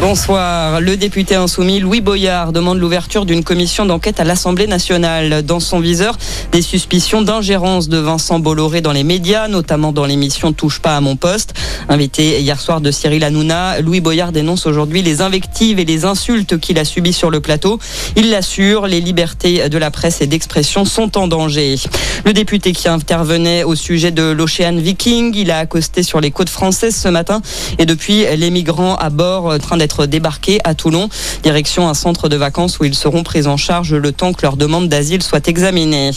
Bonsoir. Le député insoumis Louis Boyard demande l'ouverture d'une commission d'enquête à l'Assemblée nationale. Dans son viseur, des suspicions d'ingérence de Vincent Bolloré dans les médias, notamment dans l'émission Touche pas à mon poste. Invité hier soir de Cyril Hanouna, Louis Boyard dénonce aujourd'hui les invectives et les insultes qu'il a subies sur le plateau. Il l'assure, les libertés de la presse et d'expression sont en danger. Le député qui intervenait au sujet de l'Ocean Viking, il a accosté sur les côtes françaises ce matin et depuis les migrants à bord d'être débarqués à Toulon, direction un centre de vacances où ils seront pris en charge le temps que leur demande d'asile soit examinée.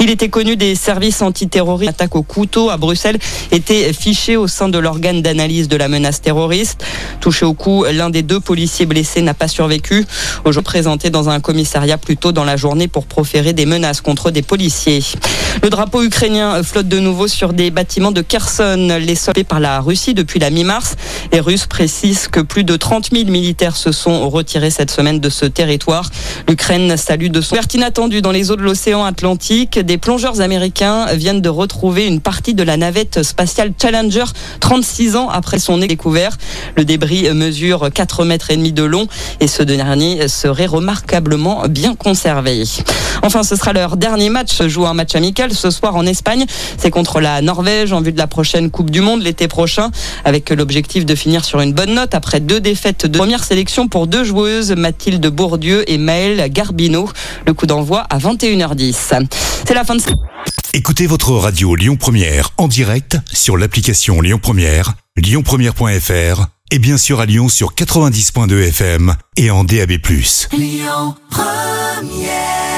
Il était connu des services antiterroristes. L'attaque au couteau à Bruxelles était fichée au sein de l'organe d'analyse de la menace terroriste. Touché au cou, l'un des deux policiers blessés n'a pas survécu. Aujourd'hui présenté dans un commissariat plus tôt dans la journée pour proférer des menaces contre des policiers. Le drapeau ukrainien flotte de nouveau sur des bâtiments de Kherson, les soldés par la Russie depuis la mi-mars. Les Russes précisent que plus de 30 000 militaires se sont retirés cette semaine de ce territoire. L'Ukraine salue de son perte inattendue dans les eaux de l'océan Atlantique. Des plongeurs américains viennent de retrouver une partie de la navette spatiale Challenger 36 ans après son découvert. Le débris mesure 4 mètres et demi de long et ce dernier serait remarquablement bien conservé. Enfin, ce sera leur dernier match, joue un match amical ce soir en Espagne. C'est contre la Norvège en vue de la prochaine Coupe du Monde l'été prochain, avec l'objectif de finir sur une bonne note après deux défaites de première sélection pour deux joueuses, Mathilde Bourdieu et Maëlle Garbino. Le coup d'envoi à 21h10. C'est la fin de Écoutez votre radio Lyon Première en direct sur l'application Lyon Première, lyonpremière.fr et bien sûr à Lyon sur 90.2 FM et en DAB+. Lyon Première